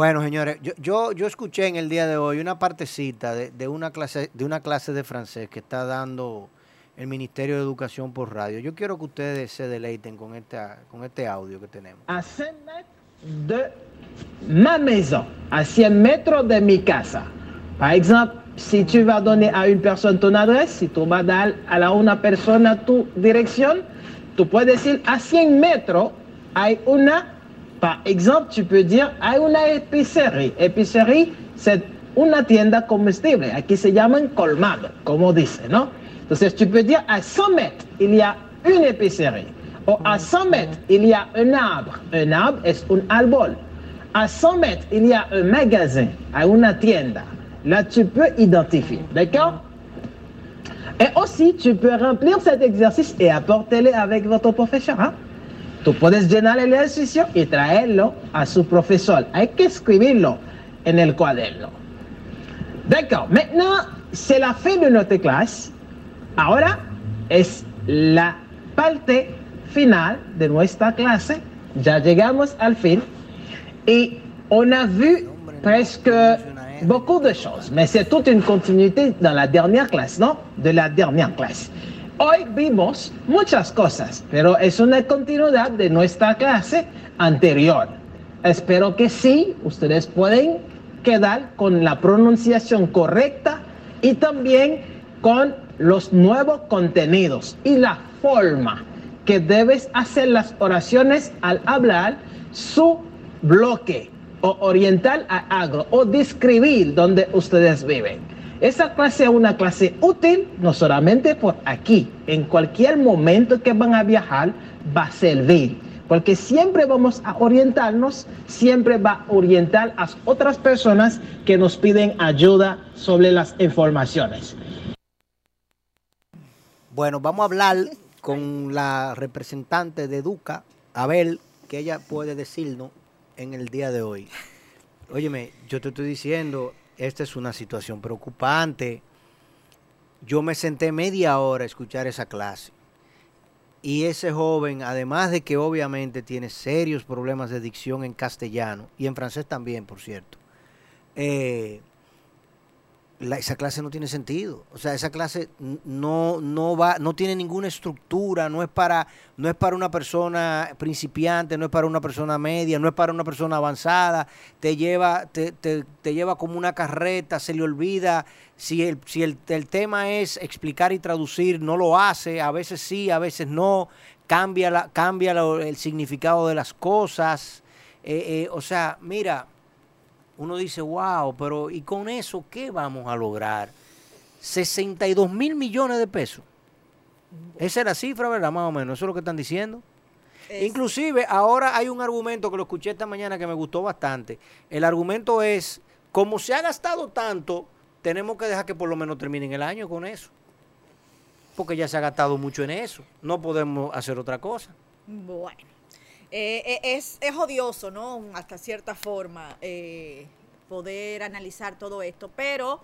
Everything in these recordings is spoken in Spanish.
Bueno, señores, yo, yo, escuché en el día de hoy una partecita de, una clase, de una clase de francés que está dando el Ministerio de Educación por radio. Yo quiero que ustedes se deleiten con este, con este audio que tenemos. A 100 metros de ma maison, a 100 metros de mi casa. Par exemple, si tu vas donner a une personne ton adresse, si tu vas dar a una persona tu dirección, tú puedes decir a 100 metros hay una Par exemple, tu peux dire hay una épicerie. Épicerie, c'est una tienda comestible. Aquí se llaman colmado, como dice, ¿no? Entonces, tu peux dire à 100 mètres, il y a une épicerie. O à 100 mètres, il y a un arbre. Un arbre es un árbol. À 100 mètres, il y a un magasin, hay una tienda. Là, tu peux identifier, d'accord? Et aussi, tu peux remplir cet exercice et apporter-le avec votre professeur. Hein? Tú puedes llenar el ejercicio y traerlo a su profesor. Hay que escribirlo en el cuaderno. D'accord. Maintenant, c'est la fin de notre clase. Ahora es la parte final de nuestra clase. Ya llegamos al fin. Y on a vu presque beaucoup de choses. Mais c'est toute une continuité dans la dernière classe, non? De la dernière clase. Hoy vimos muchas cosas, pero es una continuidad de nuestra clase anterior. Espero que sí, ustedes pueden quedar con la pronunciación correcta y también con los nuevos contenidos y la forma que debes hacer las oraciones al hablar su bloque o oriental a agro o describir donde ustedes viven. Esa clase es una clase útil, no solamente por aquí, en cualquier momento que van a viajar va a servir, porque siempre vamos a orientarnos, siempre va a orientar a otras personas que nos piden ayuda sobre las informaciones. Bueno, vamos a hablar con la representante de Educa, a ver qué ella puede decirnos en el día de hoy. Óyeme, yo te estoy diciendo, esta es una situación preocupante. Yo me senté media hora a escuchar esa clase. Y ese joven, además de que obviamente tiene serios problemas de dicción en castellano, y en francés también, por cierto, eh, esa clase no tiene sentido. O sea, esa clase no, no va, no tiene ninguna estructura, no es para, no es para una persona principiante, no es para una persona media, no es para una persona avanzada, te lleva, te, te, lleva como una carreta, se le olvida. Si el, si el, el, tema es explicar y traducir, no lo hace, a veces sí, a veces no, cambia, la, cambia el significado de las cosas. Eh, eh, o sea, mira, uno dice, wow, pero ¿y con eso qué vamos a lograr? 62 mil millones de pesos. Esa es la cifra, ¿verdad? Más o menos, eso es lo que están diciendo. Inclusive, ahora hay un argumento que lo escuché esta mañana que me gustó bastante. El argumento es, como se ha gastado tanto, tenemos que dejar que por lo menos terminen el año con eso. Porque ya se ha gastado mucho en eso. No podemos hacer otra cosa. Bueno. Eh, eh, es, es, odioso, ¿no? Hasta cierta forma eh, poder analizar todo esto, pero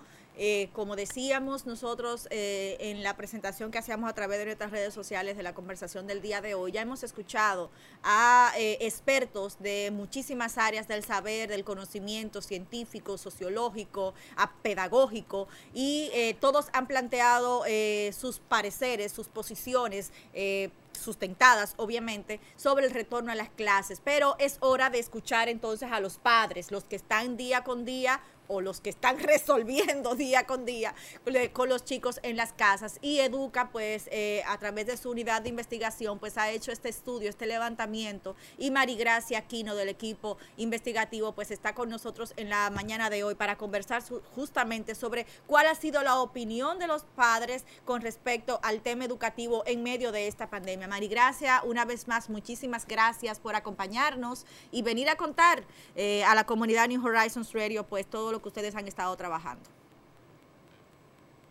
como decíamos nosotros en la presentación que hacíamos a través de nuestras redes sociales de la conversación del día de hoy, ya hemos escuchado a expertos de muchísimas áreas del saber, del conocimiento científico, sociológico, a pedagógico, y todos han planteado sus pareceres, sus posiciones sustentadas, obviamente, sobre el retorno a las clases. Pero es hora de escuchar entonces a los padres, los que están día con día o los que están resolviendo día con día con los chicos en las casas. Y Educa, pues, eh, a través de su unidad de investigación, pues ha hecho este estudio, este levantamiento. Y Marigracia Aquino del equipo investigativo, pues está con nosotros en la mañana de hoy para conversar justamente sobre cuál ha sido la opinión de los padres con respecto al tema educativo en medio de esta pandemia. Marigracia, una vez más, muchísimas gracias por acompañarnos y venir a contar eh, a la comunidad New Horizons Radio, pues todo lo que ustedes han estado trabajando.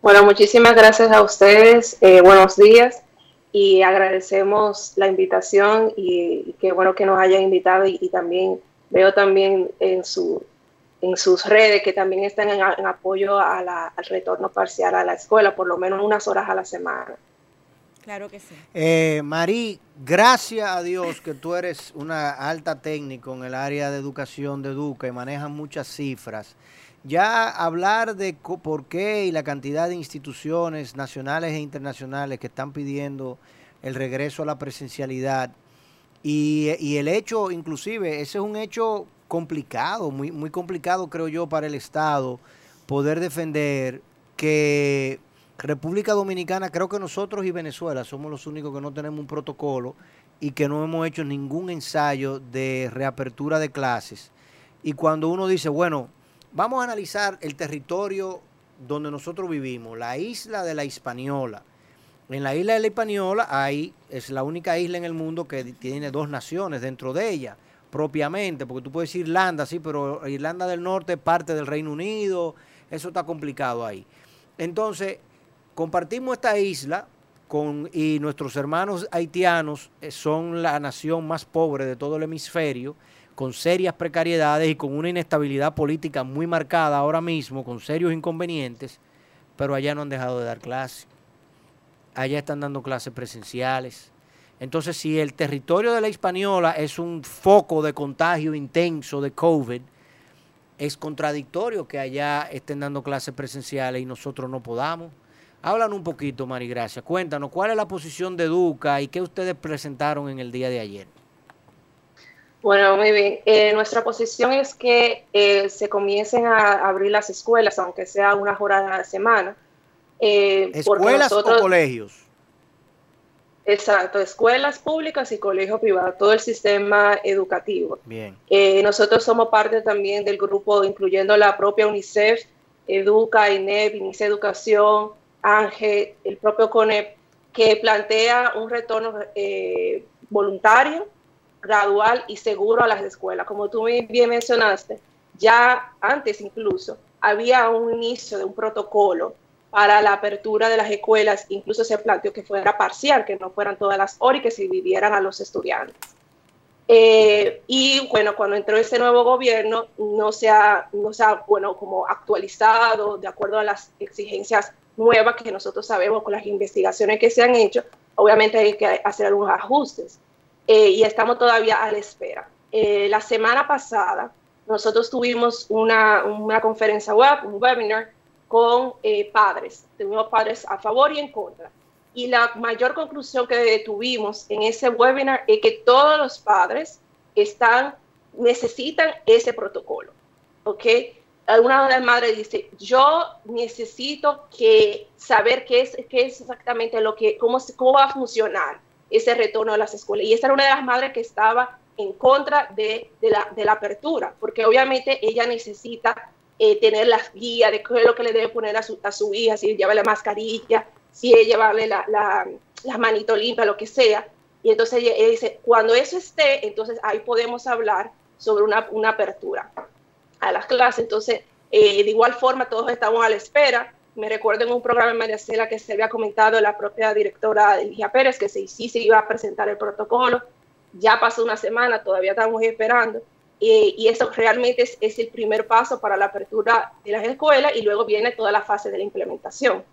Bueno, muchísimas gracias a ustedes. Eh, buenos días y agradecemos la invitación y, qué bueno que nos hayan invitado y, también veo también en su en sus redes que también están en, apoyo al retorno parcial a la escuela, por lo menos unas horas a la semana. Claro que sí. Eh, Marí, gracias a Dios que tú eres una alta técnico en el área de educación de Duca y manejas muchas cifras. Ya hablar de por qué y la cantidad de instituciones nacionales e internacionales que están pidiendo el regreso a la presencialidad y, y el hecho, inclusive, ese es un hecho complicado, muy, muy complicado creo yo para el Estado poder defender que República Dominicana, creo que nosotros y Venezuela somos los únicos que no tenemos un protocolo y que no hemos hecho ningún ensayo de reapertura de clases. Y cuando uno dice, bueno, vamos a analizar el territorio donde nosotros vivimos, la isla de la Hispaniola. En la isla de la Hispaniola hay, es la única isla en el mundo que tiene dos naciones dentro de ella, propiamente, porque tú puedes decir Irlanda, sí, pero Irlanda del Norte es parte del Reino Unido, eso está complicado ahí. Entonces, compartimos esta isla con, y nuestros hermanos haitianos eh, son la nación más pobre de todo el hemisferio, con serias precariedades y con una inestabilidad política muy marcada ahora mismo, con serios inconvenientes, pero allá no han dejado de dar clases. Allá están dando clases presenciales. Entonces, si el territorio de la Hispaniola es un foco de contagio intenso de COVID, es contradictorio que allá estén dando clases presenciales y nosotros no podamos. Háblanos un poquito, Marigracia. Cuéntanos, ¿cuál es la posición de Duca y qué ustedes presentaron en el día de ayer? Bueno, muy bien. Eh, nuestra posición es que eh, se comiencen a abrir las escuelas, aunque sea una jornada a la semana. Eh, ¿Escuelas o colegios? Exacto, escuelas públicas y colegios privados, todo el sistema educativo. Bien. nosotros somos parte también del grupo, incluyendo la propia UNICEF, Educa, INEP, Inicia Educación, Ángel, el propio CONEP, que plantea un retorno eh, voluntario, gradual y seguro a las escuelas. Como tú bien mencionaste, ya antes incluso había un inicio de un protocolo para la apertura de las escuelas, incluso se planteó que fuera parcial, que no fueran todas las horas y que se dividieran a los estudiantes. Eh, y bueno, cuando entró ese nuevo gobierno, no se ha, no se ha, bueno, como actualizado de acuerdo a las exigencias nuevas que nosotros sabemos con las investigaciones que se han hecho, obviamente hay que hacer algunos ajustes eh, y estamos todavía a la espera. Eh, la semana pasada nosotros tuvimos una, una, conferencia web, un webinar con eh, padres, tuvimos padres a favor y en contra. Y la mayor conclusión que tuvimos en ese webinar es que todos los padres están, necesitan ese protocolo. ¿ok? Alguna de las madres dice, yo necesito que saber qué es, qué es exactamente lo que, cómo, cómo va a funcionar ese retorno a las escuelas. Y esta era una de las madres que estaba en contra de, de, la, de la, apertura, porque obviamente ella necesita eh, tener las guías de qué es lo que le debe poner a su, a su hija, si lleva la mascarilla, si es llevarle la, la, la manito limpia, lo que sea. Y entonces ella, ella, dice, cuando eso esté, entonces ahí podemos hablar sobre una, una apertura a las clases. Entonces, eh, de igual forma, todos estamos a la espera. Me recuerdo en un programa en Mariacela que se había comentado la propia directora Eligia Pérez que sí, sí se iba a presentar el protocolo. Ya pasó una semana, todavía estamos esperando. Eh, y eso realmente es, es, el primer paso para la apertura de las escuelas y luego viene toda la fase de la implementación.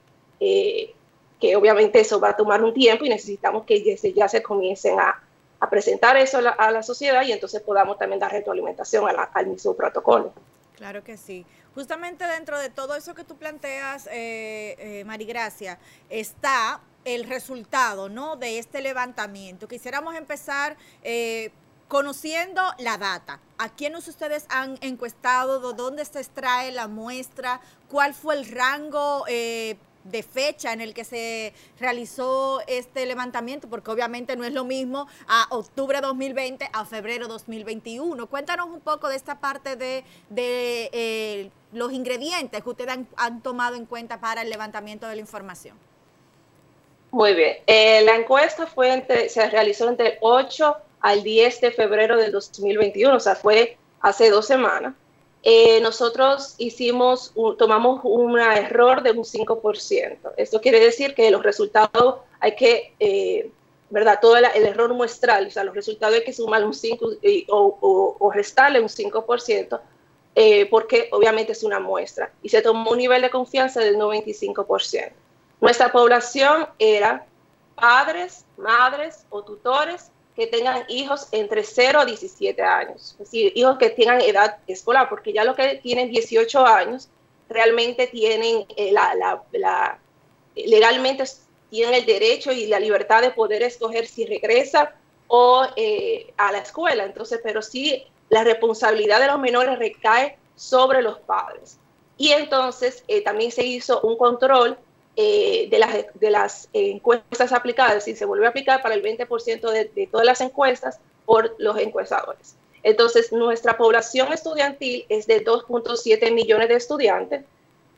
Eh, que obviamente eso va a tomar un tiempo y necesitamos que desde ya se comiencen a, a presentar eso a la, sociedad y entonces podamos también dar retroalimentación al mismo protocolo. Claro que sí. Justamente dentro de todo eso que tú planteas, eh, eh, Marigracia, está el resultado ¿no? de este levantamiento. Quisiéramos empezar eh, conociendo la data, ¿a quiénes ustedes han encuestado? ¿Dónde se extrae la muestra? ¿Cuál fue el rango eh, de fecha en el que se realizó este levantamiento? Porque obviamente no es lo mismo a octubre 2020 a febrero 2021. Cuéntanos un poco de esta parte de, eh, los ingredientes que ustedes han, tomado en cuenta para el levantamiento de la información. Muy bien. Eh, la encuesta fue se realizó entre el 8 al 10 de febrero del 2021, o sea, fue hace dos semanas. Eh, nosotros hicimos, tomamos un error de un 5%. Esto quiere decir que los resultados hay que, eh, ¿verdad? Todo el, error muestral, o sea, los resultados hay que sumar un 5 o, o, restarle un 5%, eh, porque obviamente es una muestra. Y se tomó un nivel de confianza del 95%. Nuestra población era padres, madres o tutores que tengan hijos entre 0 a 17 años, es decir, hijos que tengan edad escolar, porque ya los que tienen 18 años realmente tienen eh, legalmente tienen el derecho y la libertad de poder escoger si regresa o eh, a la escuela. Entonces, pero sí la responsabilidad de los menores recae sobre los padres. Y entonces eh, también se hizo un control eh, de las, de las encuestas aplicadas, y se vuelve a aplicar para el 20% de, todas las encuestas por los encuestadores. Entonces, nuestra población estudiantil es de 2.7 millones de estudiantes.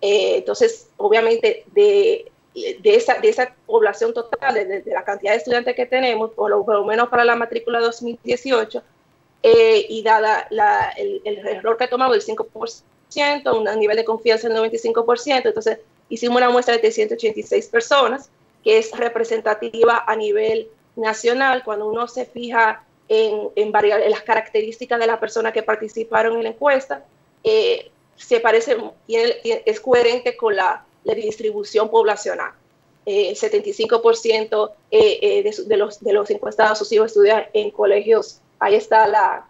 Eh, entonces, obviamente, de, de, esa, de esa población total, de, la cantidad de estudiantes que tenemos, por lo, menos para la matrícula 2018, eh, y dada el, el, error que tomamos del 5%, un nivel de confianza del 95%, entonces hicimos una muestra de 386 personas, que es representativa a nivel nacional. Cuando uno se fija en, en, las características de las personas que participaron en la encuesta, eh, se parece, es coherente con la, la distribución poblacional. Eh, el 75% eh, eh, de, de, los, de los encuestados sus hijos estudian en colegios, ahí está la,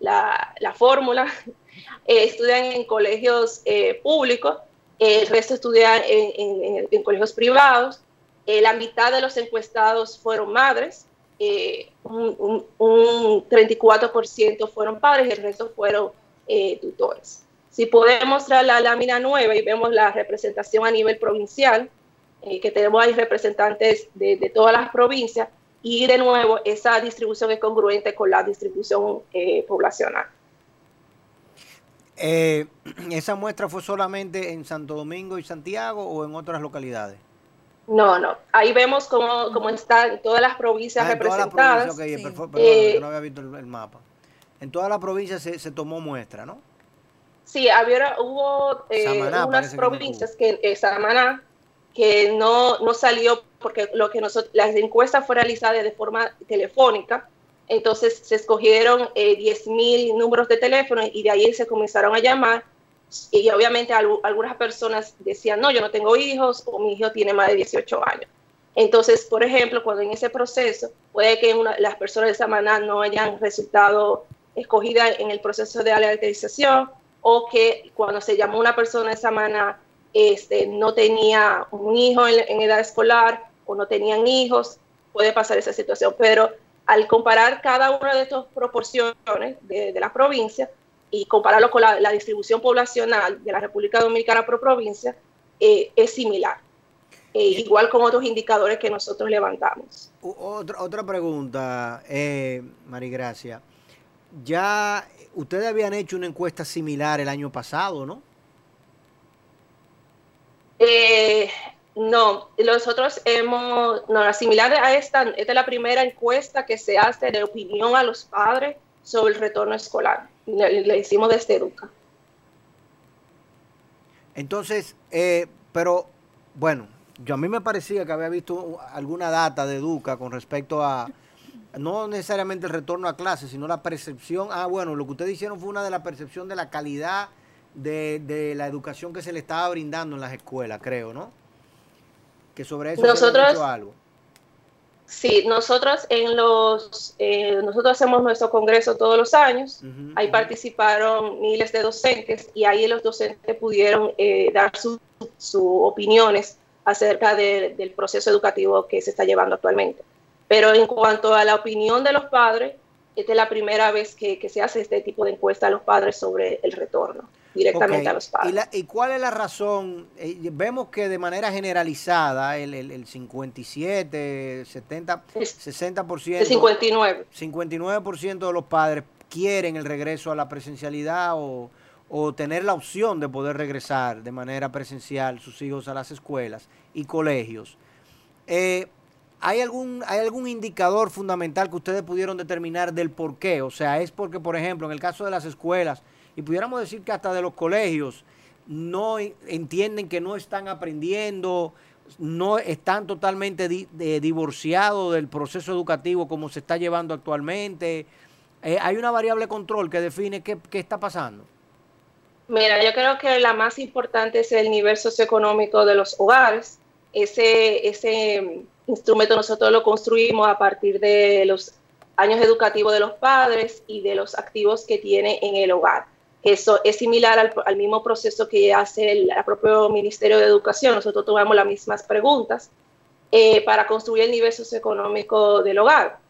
la, la fórmula, estudian en colegios públicos el resto estudia en, colegios privados, eh, la mitad de los encuestados fueron madres, eh, un, 34% fueron padres y el resto fueron eh, tutores. Si podemos mostrar la lámina nueva y vemos la representación a nivel provincial, que tenemos ahí representantes de, de, todas las provincias, y de nuevo esa distribución es congruente con la distribución poblacional. Eh, ¿Esa muestra fue solamente en Santo Domingo y Santiago o en otras localidades? No, no. Ahí vemos cómo, cómo están todas las provincias ah, representadas. Todas las provincias, okay, sí. eh, no había visto el, el, mapa. En todas las provincias se, se tomó muestra, ¿no? Sí, había, hubo eh, Samaná, unas provincias que, que eh, Samaná, que no, no salió porque lo que nosotros, las encuestas fueron realizadas de forma telefónica entonces se escogieron eh, 10.000 números de teléfono y de ahí se comenzaron a llamar. Y obviamente algunas personas decían, no, yo no tengo hijos o mi hijo tiene más de 18 años. Entonces, por ejemplo, cuando en ese proceso puede que las personas de Samaná no hayan resultado escogidas en el proceso de alertización o que cuando se llamó una persona de Samaná este, no tenía un hijo en, en edad escolar o no tenían hijos, puede pasar esa situación. Pero al comparar cada una de estas proporciones de, de la provincia y compararlo con la, la, distribución poblacional de la República Dominicana por provincia, eh, es similar. Eh, igual con otros indicadores que nosotros levantamos. Otra, otra pregunta, eh, Marigracia. Ya ustedes habían hecho una encuesta similar el año pasado, ¿no? Eh, no, nosotros hemos, no, similar a esta, esta es la primera encuesta que se hace de opinión a los padres sobre el retorno escolar. Le, le hicimos desde Educa. Entonces, eh, pero bueno, yo a mí me parecía que había visto alguna data de Educa con respecto a, no necesariamente el retorno a clases, sino la percepción. Ah, bueno, lo que ustedes hicieron fue una de la percepción de la calidad de, de la educación que se le estaba brindando en las escuelas, creo, ¿no? Que sobre eso nosotros, hecho algo. Sí, nosotros en los, eh, nosotros hacemos nuestro congreso todos los años, uh -huh, ahí uh -huh. participaron miles de docentes y ahí los docentes pudieron eh, dar sus su opiniones acerca de, del proceso educativo que se está llevando actualmente. Pero en cuanto a la opinión de los padres, esta es la primera vez que, se hace este tipo de encuesta a los padres sobre el retorno directamente a los padres. ¿Y, cuál es la razón? Eh, vemos que de manera generalizada el, el, 57, 70, 60%... El 59. 59% de los padres quieren el regreso a la presencialidad o, o tener la opción de poder regresar de manera presencial sus hijos a las escuelas y colegios. Eh, ¿Hay algún, ¿Hay algún indicador fundamental que ustedes pudieron determinar del por qué? O sea, es porque, por ejemplo, en el caso de las escuelas, y pudiéramos decir que hasta de los colegios, no entienden que no están aprendiendo, no están totalmente divorciados del proceso educativo como se está llevando actualmente. Eh, hay una variable control que define qué, qué está pasando. Mira, yo creo que la más importante es el nivel socioeconómico de los hogares. Ese, ese instrumento nosotros lo construimos a partir de los años educativos de los padres y de los activos que tiene en el hogar. Eso es similar al, mismo proceso que hace el, propio Ministerio de Educación. Nosotros tomamos las mismas preguntas eh, para construir el nivel socioeconómico del hogar.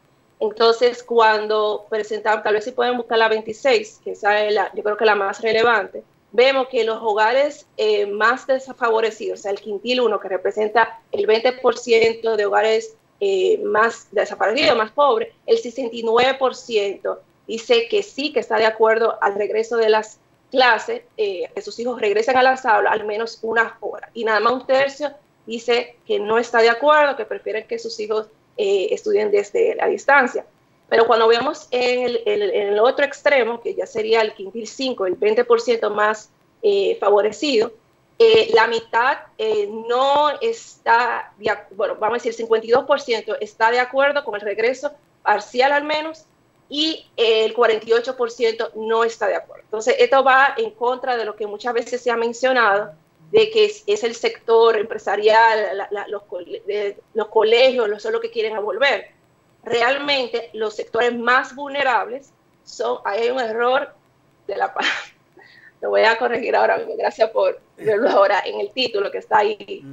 Entonces, cuando presentamos, tal vez si pueden buscar la 26, que es la, yo creo que la más relevante, vemos que los hogares eh, más desfavorecidos, o sea, el quintil 1, que representa el 20% de hogares eh, más desaparecidos, más pobres, el 69% dice que sí, que está de acuerdo al regreso de las clases, eh, que sus hijos regresen a las aulas al menos una hora. Y nada más un tercio dice que no está de acuerdo, que prefieren que sus hijos estudien desde la distancia. Pero cuando vemos en el, otro extremo, que ya sería el quintil 5, el 20% más eh, favorecido, eh, la mitad eh, no está, bueno, vamos a decir, el 52% está de acuerdo con el regreso parcial al menos y el 48% no está de acuerdo. Entonces, esto va en contra de lo que muchas veces se ha mencionado, de que es, el sector empresarial, los, los, colegios, son los que quieren volver. Realmente los sectores más vulnerables son, hay un error de la lo voy a corregir ahora mismo, gracias por verlo ahora en el título que está ahí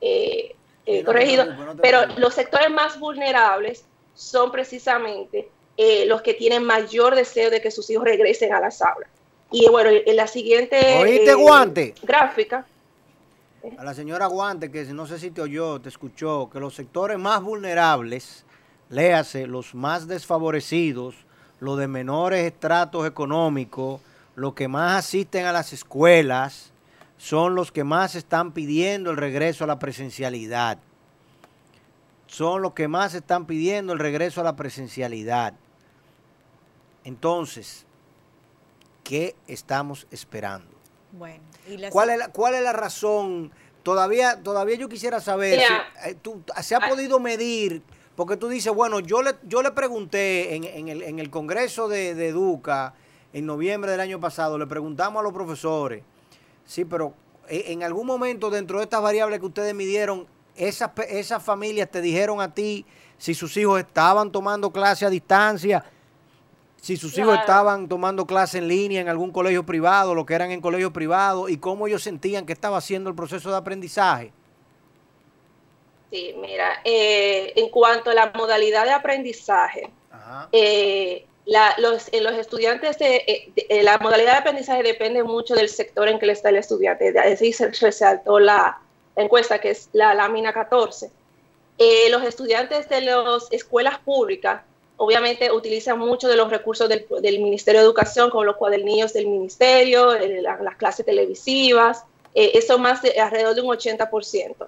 eh, eh, corregido, pero los sectores más vulnerables son precisamente eh, los que tienen mayor deseo de que sus hijos regresen a las aulas. Y bueno, en la siguiente guante? gráfica. A la señora Guante, que no sé si te oyó, te escuchó, que los sectores más vulnerables léase, los más desfavorecidos, los de menores estratos económicos, los que más asisten a las escuelas, son los que más están pidiendo el regreso a la presencialidad. Son los que más están pidiendo el regreso a la presencialidad. Entonces, ¿qué estamos esperando? Bueno, ¿Cuál, es la, ¿Cuál es la razón? Todavía, todavía yo quisiera saber, si, eh, ¿se ha ah. podido medir porque tú dices, bueno, yo le, yo le pregunté en, el, en el Congreso de, de, Educa en noviembre del año pasado, le preguntamos a los profesores, sí, pero eh, en algún momento dentro de estas variables que ustedes midieron, esas, esas familias te dijeron a ti si sus hijos estaban tomando clase a distancia, si sus hijos estaban tomando clase en línea en algún colegio privado, lo que eran en colegio privado, y cómo ellos sentían que estaba haciendo el proceso de aprendizaje. Sí, mira, eh, en cuanto a la modalidad de aprendizaje, eh, los, eh, los, estudiantes de, la modalidad de aprendizaje depende mucho del sector en que está el estudiante. Así se resaltó la, encuesta, que es la lámina 14. los estudiantes de las escuelas públicas obviamente utilizan mucho de los recursos del, Ministerio de Educación, como los cuadernillos del Ministerio, las clases televisivas, eso más de alrededor de un 80%.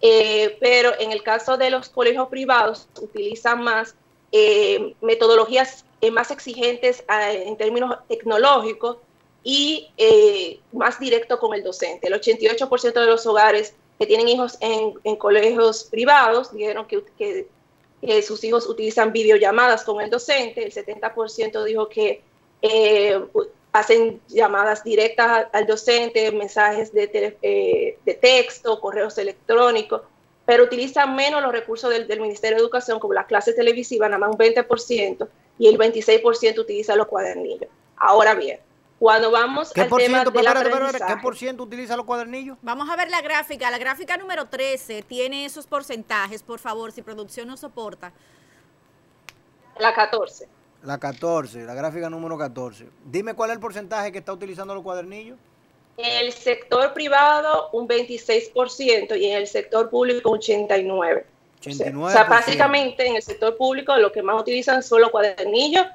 Eh, pero en el caso de los colegios privados utilizan más eh, metodologías eh, más exigentes en términos tecnológicos y más directo con el docente. El 88% de los hogares que tienen hijos en, colegios privados dijeron que, sus hijos utilizan videollamadas con el docente, el 70% dijo que hacen llamadas directas al docente, mensajes de, eh, de texto, correos electrónicos, pero utilizan menos los recursos del, Ministerio de Educación, como las clases televisivas, nada más un 20%, y el 26% utiliza los cuadernillos. Ahora bien, cuando vamos al tema del ¿Qué por ciento utiliza los cuadernillos? Vamos a ver la gráfica. La gráfica número 13 tiene esos porcentajes, por favor, si producción nos soporta. La 14. La 14, la gráfica número 14. Dime cuál es el porcentaje que está utilizando los cuadernillos. En el sector privado un 26% y en el sector público un 89%. 89%. O sea, básicamente en el sector público lo que más utilizan son los cuadernillos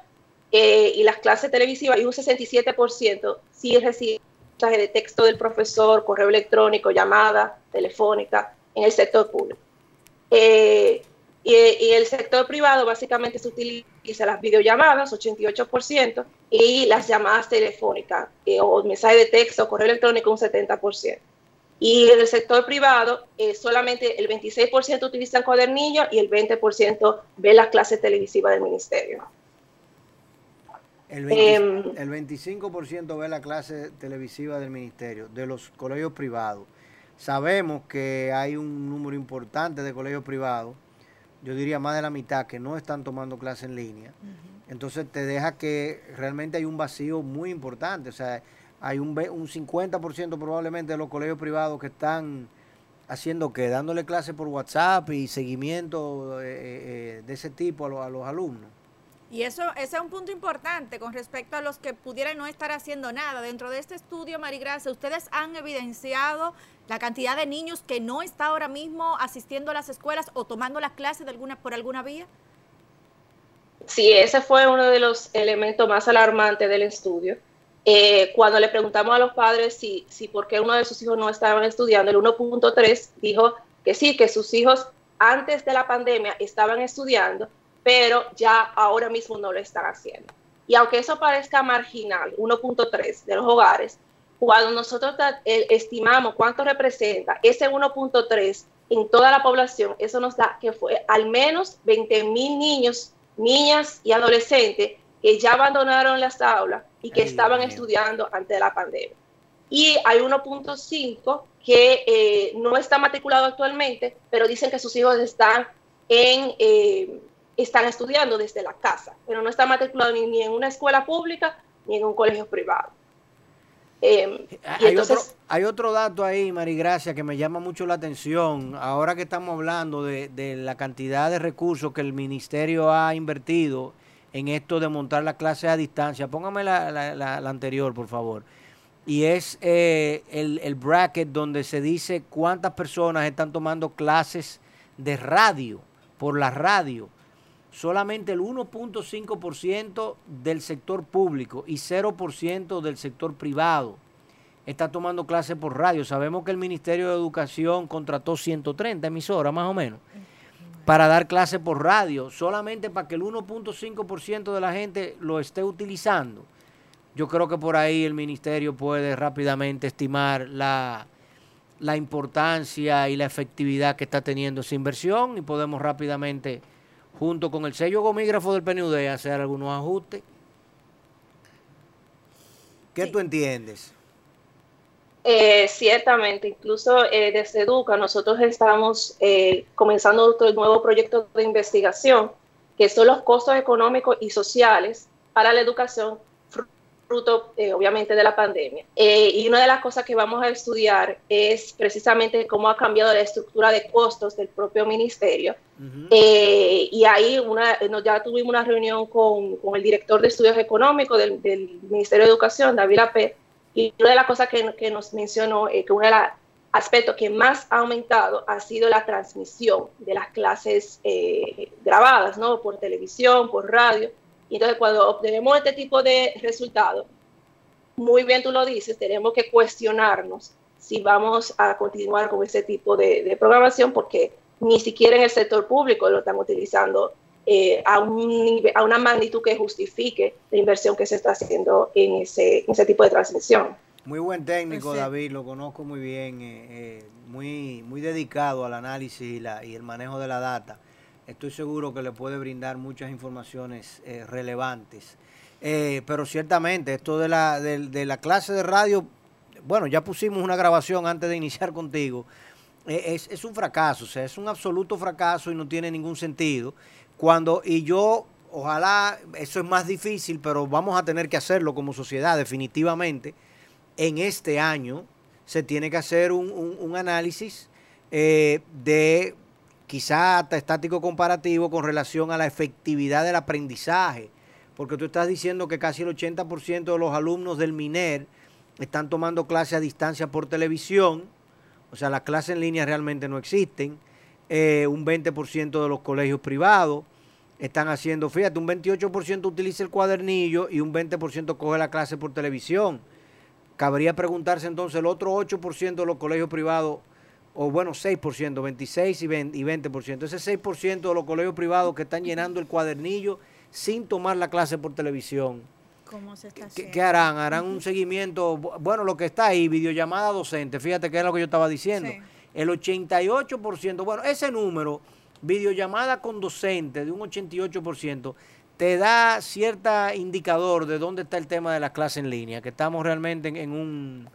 eh, y las clases televisivas y un 67% sí recibe mensaje de texto del profesor, correo electrónico, llamada telefónica en el sector público. Eh, y, el sector privado básicamente se utiliza las videollamadas, 88%, y las llamadas telefónicas eh, o mensajes de texto correo electrónico, un 70%. Y en el sector privado, eh, solamente el 26% utilizan cuadernillos y el 20% ve las clases televisivas del ministerio. El, em, el 25% ve la clase televisiva del ministerio, de los colegios privados. Sabemos que hay un número importante de colegios privados yo diría más de la mitad, que no están tomando clase en línea. Entonces te deja que realmente hay un vacío muy importante. O sea, hay un, un 50% probablemente de los colegios privados que están haciendo que dándole clase por WhatsApp y seguimiento eh, eh, eh, de ese tipo a los alumnos. Y eso ese es un punto importante con respecto a los que pudieran no estar haciendo nada. Dentro de este estudio, Marigracia, ustedes han evidenciado la cantidad de niños que no está ahora mismo asistiendo a las escuelas o tomando las clases de alguna, por alguna vía. Sí, ese fue uno de los elementos más alarmantes del estudio. Eh, cuando le preguntamos a los padres si, si por qué uno de sus hijos no estaban estudiando, el 1.3 dijo que sí, que sus hijos antes de la pandemia estaban estudiando, pero ya ahora mismo no lo están haciendo. Y aunque eso parezca marginal, 1.3 de los hogares, cuando nosotros eh, estimamos cuánto representa ese 1.3 en toda la población, eso nos da que fue al menos 20 mil niños, niñas y adolescentes que ya abandonaron las aulas y que estaban estudiando antes de la pandemia. Y hay 1.5 que eh, no está matriculado actualmente, pero dicen que sus hijos están en, eh, están estudiando desde la casa, pero no está matriculado ni, en una escuela pública ni en un colegio privado. Em, hay, otro, hay, otro, dato ahí, Marigracia, que me llama mucho la atención. Ahora que estamos hablando de, la cantidad de recursos que el ministerio ha invertido en esto de montar las clases a distancia, póngame la, anterior, por favor. Y es eh, el, el bracket donde se dice cuántas personas están tomando clases de radio, por la radio solamente el 1.5% del sector público y 0% del sector privado está tomando clases por radio. Sabemos que el Ministerio de Educación contrató 130 emisoras más o menos para dar clases por radio, solamente para que el 1.5% de la gente lo esté utilizando. Yo creo que por ahí el ministerio puede rápidamente estimar la, la importancia y la efectividad que está teniendo esa inversión y podemos rápidamente junto con el sello gomígrafo del PNUD, hacer algunos ajustes. ¿Qué tú entiendes? Eh, ciertamente, incluso eh, desde Educa nosotros estamos eh, comenzando otro nuevo proyecto de investigación, que son los costos económicos y sociales para la educación fruto eh, obviamente de la pandemia. Eh, y una de las cosas que vamos a estudiar es precisamente cómo ha cambiado la estructura de costos del propio ministerio. Eh, y ahí una, ya tuvimos una reunión con, con, el director de estudios económicos del, del, Ministerio de Educación, David Apé, y una de las cosas que, que nos mencionó, que uno de los aspectos que más ha aumentado ha sido la transmisión de las clases grabadas, ¿no? Por televisión, por radio y entonces cuando obtenemos este tipo de resultados, muy bien tú lo dices, tenemos que cuestionarnos si vamos a continuar con ese tipo de, programación porque ni siquiera en el sector público lo están utilizando eh, a, un, a una magnitud que justifique la inversión que se está haciendo en ese, ese tipo de transmisión. Muy buen técnico, David, lo conozco muy bien, eh, eh, muy, muy dedicado al análisis y, la, y el manejo de la data estoy seguro que le puede brindar muchas informaciones eh, relevantes. Eh, pero ciertamente, esto de la, de, la clase de radio, bueno, ya pusimos una grabación antes de iniciar contigo, eh, es, un fracaso, o sea, es un absoluto fracaso y no tiene ningún sentido. Cuando, y yo, ojalá, eso es más difícil, pero vamos a tener que hacerlo como sociedad, definitivamente. En este año se tiene que hacer un, un análisis de quizá hasta estático comparativo con relación a la efectividad del aprendizaje, porque tú estás diciendo que casi el 80% de los alumnos del MINER están tomando clases a distancia por televisión, o sea, las clases en línea realmente no existen, eh, un 20% de los colegios privados están haciendo, fíjate, un 28% utiliza el cuadernillo y un 20% coge la clase por televisión. Cabría preguntarse entonces el otro 8% de los colegios privados, o bueno, 6%, 26 y 20%, y 20%. Ese 6% de los colegios privados que están llenando el cuadernillo sin tomar la clase por televisión. ¿Cómo se está ¿Qué, haciendo? qué harán? ¿Harán un seguimiento? Bueno, lo que está ahí, videollamada docente, fíjate que es lo que yo estaba diciendo. Sí. El 88%, bueno, ese número, videollamada con docente de un 88%, te da cierta indicador de dónde está el tema de la clase en línea, que estamos realmente en, en un,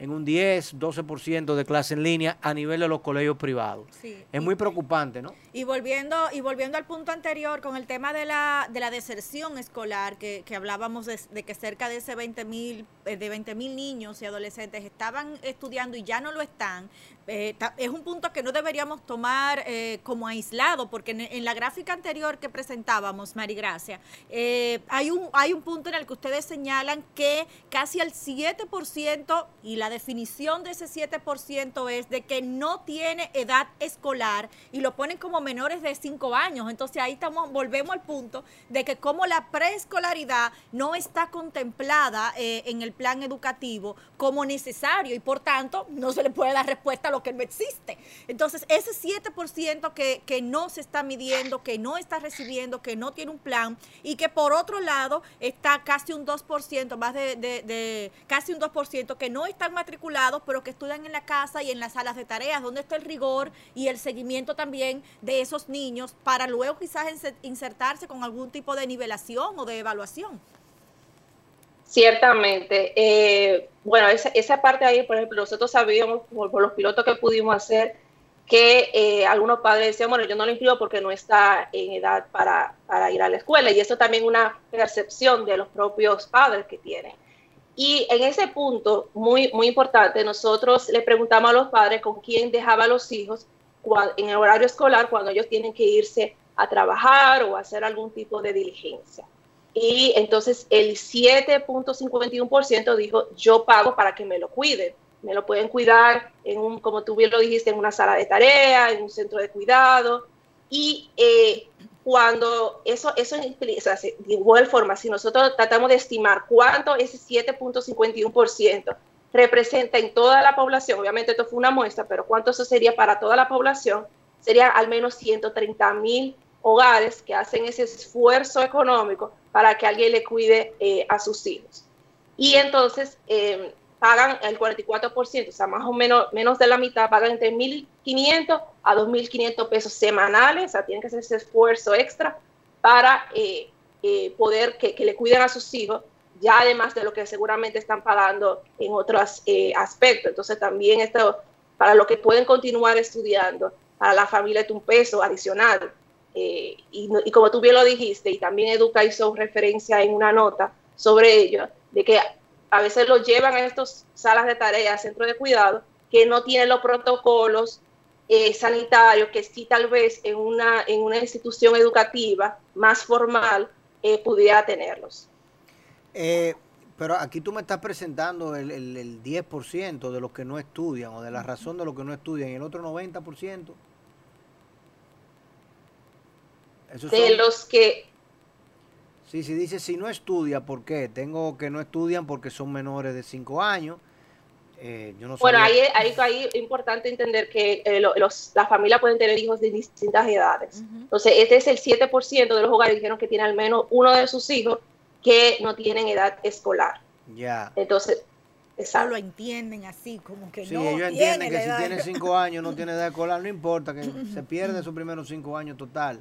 en un 10, 12% de clase en línea a nivel de los colegios privados. Sí. Es muy preocupante, ¿no? Y volviendo, y volviendo al punto anterior con el tema de la, de la deserción escolar, que, que hablábamos de, de que cerca de ese 20 mil, de 20 mil niños y adolescentes estaban estudiando y ya no lo están, eh, es un punto que no deberíamos tomar eh, como aislado, porque en, la gráfica anterior que presentábamos, Marigracia, eh, hay, un, hay un punto en el que ustedes señalan que casi el 7% y la definición de ese 7% es de que no tiene edad escolar y lo ponen como menores de 5 años. Entonces ahí estamos, volvemos al punto de que como la preescolaridad no está contemplada eh, en el plan educativo como necesario y por tanto no se le puede dar respuesta a que no existe. Entonces ese 7% que, que no se está midiendo, que no está recibiendo, que no tiene un plan y que por otro lado está casi un 2%, más de, de- de- casi un 2% que no están matriculados, pero que estudian en la casa y en las salas de tareas, donde está el rigor y el seguimiento también de esos niños para luego quizás inse- insertarse con algún tipo de nivelación o de evaluación. Ciertamente. Eh, bueno, esa, parte ahí, por ejemplo, nosotros sabíamos por, los pilotos que pudimos hacer que eh, algunos padres decían, bueno, yo no lo inscribo porque no está en edad para, para ir a la escuela. Y eso también una percepción de los propios padres que tienen. Y en ese punto, muy, muy importante, nosotros le preguntamos a los padres con quién dejaba a los hijos en el horario escolar cuando ellos tienen que irse a trabajar o hacer algún tipo de diligencia. Y entonces el 7.51% dijo, yo pago para que me lo cuiden. Me lo pueden cuidar, en un, como tú bien lo dijiste, en una sala de tarea, en un centro de cuidado. Y eh, cuando eso, eso o sea, se- de igual forma, si nosotros tratamos de estimar cuánto ese 7.51% representa en toda la población, obviamente esto fue una muestra, pero cuánto eso sería para toda la población, serían al menos 130 mil hogares que hacen ese esfuerzo económico para que alguien le cuide eh, a sus hijos. Y entonces eh, pagan el 44%, o sea, más o menos, menos de la mitad, pagan entre 1.500 a 2.500 pesos semanales, o sea, tienen que hacer ese esfuerzo extra para eh, poder que, le cuiden a sus hijos, ya además de lo que seguramente están pagando en otros aspectos. Entonces también esto, para los que pueden continuar estudiando, para la familia es un peso adicional. Eh, y, no- y como tú bien lo dijiste, y también Educa hizo referencia en una nota sobre ello, de que a veces lo llevan a estas salas de tareas, centros de cuidado, que no tienen los protocolos eh, sanitarios que sí tal vez en una, en una institución educativa más formal eh, pudiera tenerlos. Eh, pero aquí tú me estás presentando el, el, el 10% de los que no estudian o de la razón de los que no estudian y el otro 90%. Esos De son- los que Sí, sí, dice si no estudia, ¿por qué? Tengo que no estudian porque son menores de 5 años. Eh, yo no Bueno, ahí, ahí, ahí es importante entender que eh, lo- los, las familias pueden tener hijos de distintas edades. Entonces, este es el 7% de los hogares dijeron que tiene al menos uno de sus hijos que no tienen edad escolar. Ya. Entonces, exacto. lo entienden así, como que Sí, no ellos entienden que si tiene 5 años no tiene edad escolar, no importa, que se pierde esos primeros 5 años total.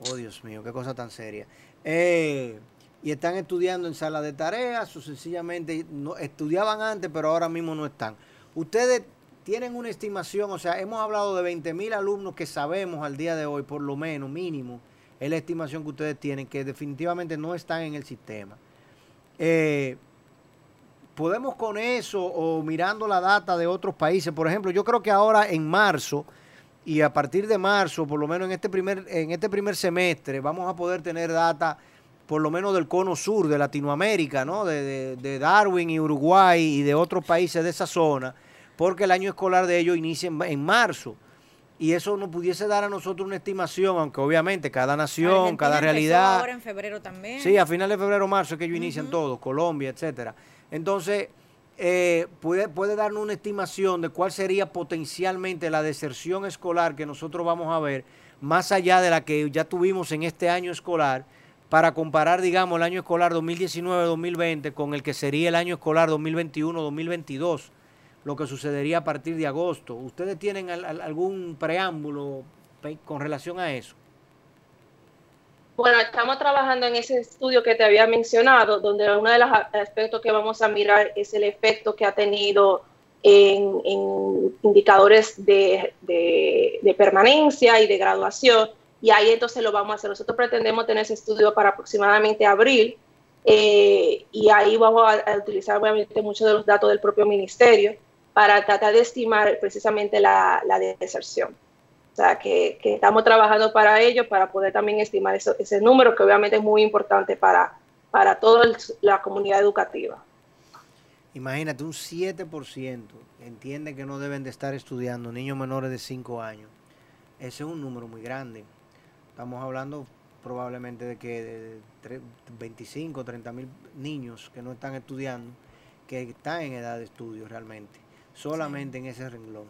Oh, Dios mío, qué cosa tan seria. Eh, y están estudiando en sala de tareas o sencillamente estudiaban antes, pero ahora mismo no están. Ustedes tienen una estimación, o sea, hemos hablado de 20 mil alumnos que sabemos al día de hoy, por lo menos, mínimo, es la estimación que ustedes tienen, que definitivamente no están en el sistema. Eh, podemos con eso o mirando la data de otros países, por ejemplo, yo creo que ahora en marzo y a partir de marzo, por lo menos en este primer en este primer semestre, vamos a poder tener data por lo menos del cono sur de Latinoamérica, ¿no? De, de, Darwin y Uruguay y de otros países de esa zona, porque el año escolar de ellos inicia en, marzo. Y eso nos pudiese dar a nosotros una estimación, aunque obviamente cada nación, cada realidad. Ahora en febrero también. Sí, a finales de febrero, marzo es que ellos inician todos, Colombia, etcétera. Entonces, eh, puede, puede darnos una estimación de cuál sería potencialmente la deserción escolar que nosotros vamos a ver, más allá de la que ya tuvimos en este año escolar para comparar, digamos, el año escolar 2019-2020 con el que sería el año escolar 2021-2022, lo que sucedería a partir de agosto. ¿Ustedes tienen algún preámbulo con relación a eso? Bueno, estamos trabajando en ese estudio que te había mencionado, donde uno de los aspectos que vamos a mirar es el efecto que ha tenido en, indicadores de, permanencia y de graduación y ahí entonces lo vamos a hacer. Nosotros pretendemos tener ese estudio para aproximadamente abril eh, y ahí vamos a, utilizar obviamente muchos de los datos del propio ministerio para tratar de estimar precisamente la, deserción. O sea, que, estamos trabajando para ello, para poder también estimar ese número, que obviamente es muy importante para, para toda la comunidad educativa. Imagínate, un 7% entiende que no deben de estar estudiando niños menores de 5 años. Ese es un número muy grande. Estamos hablando probablemente de que de 25, 30 mil niños que no están estudiando, que están en edad de estudio realmente, solamente en ese renglón.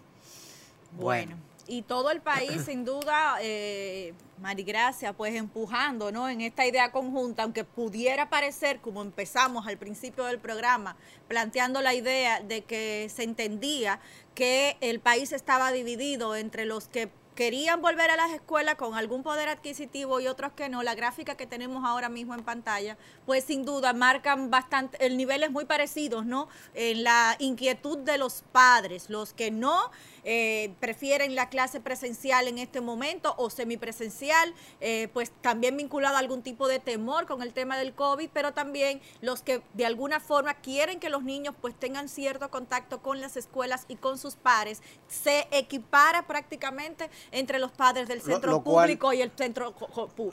Bueno. Y todo el país, sin duda, eh, Marigracia, pues empujando, ¿no? En esta idea conjunta, aunque pudiera parecer, como empezamos al principio del programa, planteando la idea de que se entendía que el país estaba dividido entre los que querían volver a las escuelas con algún poder adquisitivo y otros que no, la gráfica que tenemos ahora mismo en pantalla, pues sin duda marcan bastante, el nivel es muy parecido, ¿no? En la inquietud de los padres, los que no eh, prefieren la clase presencial en este momento o semipresencial, eh, pues también vinculado a algún tipo de temor con el tema del COVID, pero también los que de alguna forma quieren que los niños pues tengan cierto contacto con las escuelas y con sus pares, se equipara prácticamente entre los padres del centro público y el centro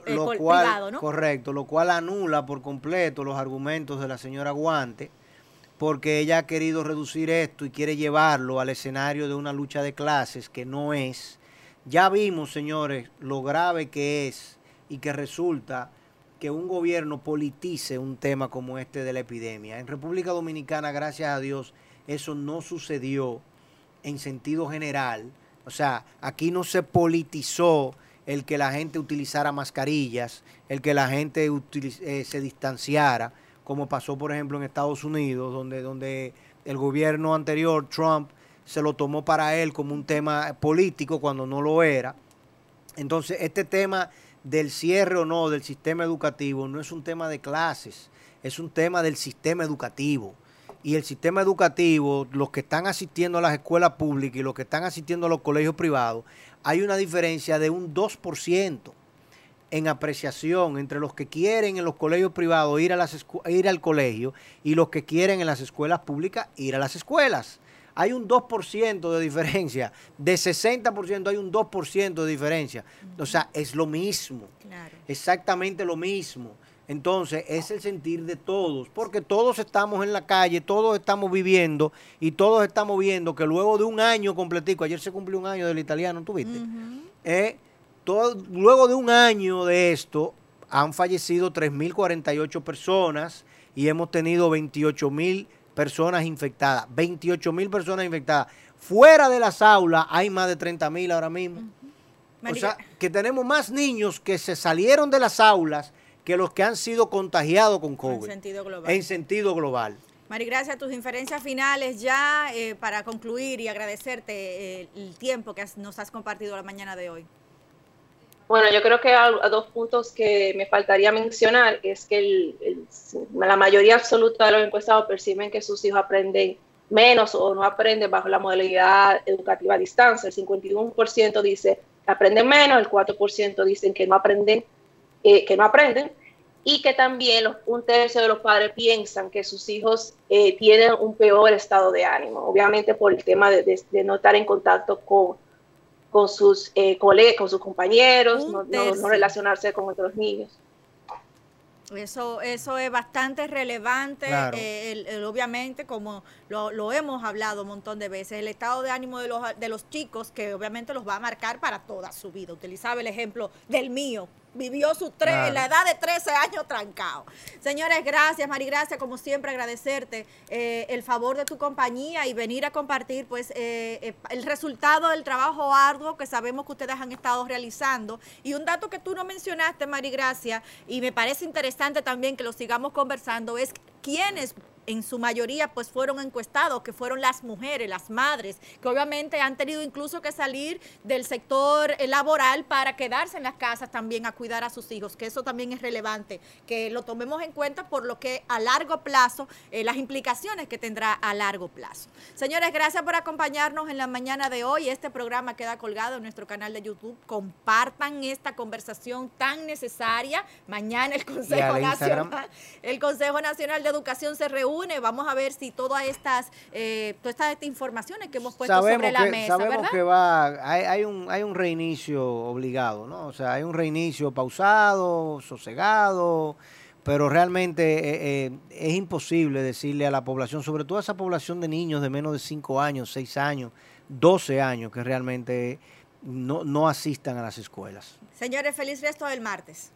eh, privado, ¿no? Correcto, lo cual anula por completo los argumentos de la señora Guante porque ella ha querido reducir esto y quiere llevarlo al escenario de una lucha de clases que no es. Ya vimos, señores, lo grave que es y que resulta que un gobierno politice un tema como este de la epidemia. En República Dominicana, gracias a Dios, eso no sucedió en sentido general. O sea, aquí no se politizó el que la gente utilizara mascarillas, el que la gente eh, se distanciara como pasó por ejemplo en Estados Unidos, donde, donde el gobierno anterior, Trump, se lo tomó para él como un tema político cuando no lo era. Entonces, este tema del cierre o no del sistema educativo no es un tema de clases, es un tema del sistema educativo. Y el sistema educativo, los que están asistiendo a las escuelas públicas y los que están asistiendo a los colegios privados, hay una diferencia de un 2% en apreciación entre los que quieren en los colegios privados ir, a las ir al colegio y los que quieren en las escuelas públicas ir a las escuelas. Hay un 2% de diferencia, de 60% hay un 2% de diferencia. O sea, es lo mismo, exactamente lo mismo. Entonces, es el sentir de todos, porque todos estamos en la calle, todos estamos viviendo y todos estamos viendo que luego de un año completico, ayer se cumplió un año del italiano, ¿tú viste? luego de un año de esto, han fallecido 3.048 personas y hemos tenido 28.000 personas infectadas. 28.000 personas infectadas. Fuera de las aulas hay más de 30.000 ahora mismo. O sea, que tenemos más niños que se salieron de las aulas que los que han sido contagiados con COVID. En sentido global. En sentido global. Mari, gracias. Tus inferencias finales ya eh, para concluir y agradecerte eh, el tiempo que nos has compartido la mañana de hoy. Bueno, yo creo que hay dos puntos que me faltaría mencionar es que la mayoría absoluta de los encuestados perciben que sus hijos aprenden menos o no aprenden bajo la modalidad educativa a distancia. El 51% dice que aprenden menos, el 4% dicen que no aprenden, eh, que no aprenden y que también un tercio de los padres piensan que sus hijos eh, tienen un peor estado de ánimo, obviamente por el tema de no estar en contacto con con sus eh, colegas, con sus compañeros, no, relacionarse con otros niños. Eso, eso es bastante relevante, Claro. eh, el- el- obviamente, como lo, lo hemos hablado un montón de veces, el estado de ánimo de los, de los chicos, que obviamente los va a marcar para toda su vida. Utilizaba el ejemplo del mío, vivió su tre- Claro. la edad de 13 años trancado. Señores, gracias, Mari, gracias, como siempre, agradecerte eh, el favor de tu compañía y venir a compartir pues eh, eh, el resultado del trabajo arduo que sabemos que ustedes han estado realizando. Y un dato que tú no mencionaste, Mari Gracia, y me parece interesante también que lo sigamos conversando, es quiénes en su mayoría pues fueron encuestados, que fueron las mujeres, las madres, que obviamente han tenido incluso que salir del sector eh, laboral para quedarse en las casas también a cuidar a sus hijos, que eso también es relevante, que lo tomemos en cuenta por lo que a largo plazo, eh, las implicaciones que tendrá a largo plazo. Señores, gracias por acompañarnos en la mañana de hoy. Este programa queda colgado en nuestro canal de YouTube. Compartan esta conversación tan necesaria. Mañana el Consejo Instagram. Nacional el Consejo Nacional de Educación se reúne. Vamos a ver si todas estas, eh, todas estas informaciones que hemos puesto sobre la que, mesa, sabemos ¿verdad? que va, hay, hay un, hay un reinicio obligado, ¿no? O sea, hay un reinicio pausado, sosegado, pero realmente eh, eh, es imposible decirle a la población, sobre todo a esa población de niños de menos de 5 años, 6 años, 12 años, que realmente no, no asistan a las escuelas. Señores, feliz resto del martes.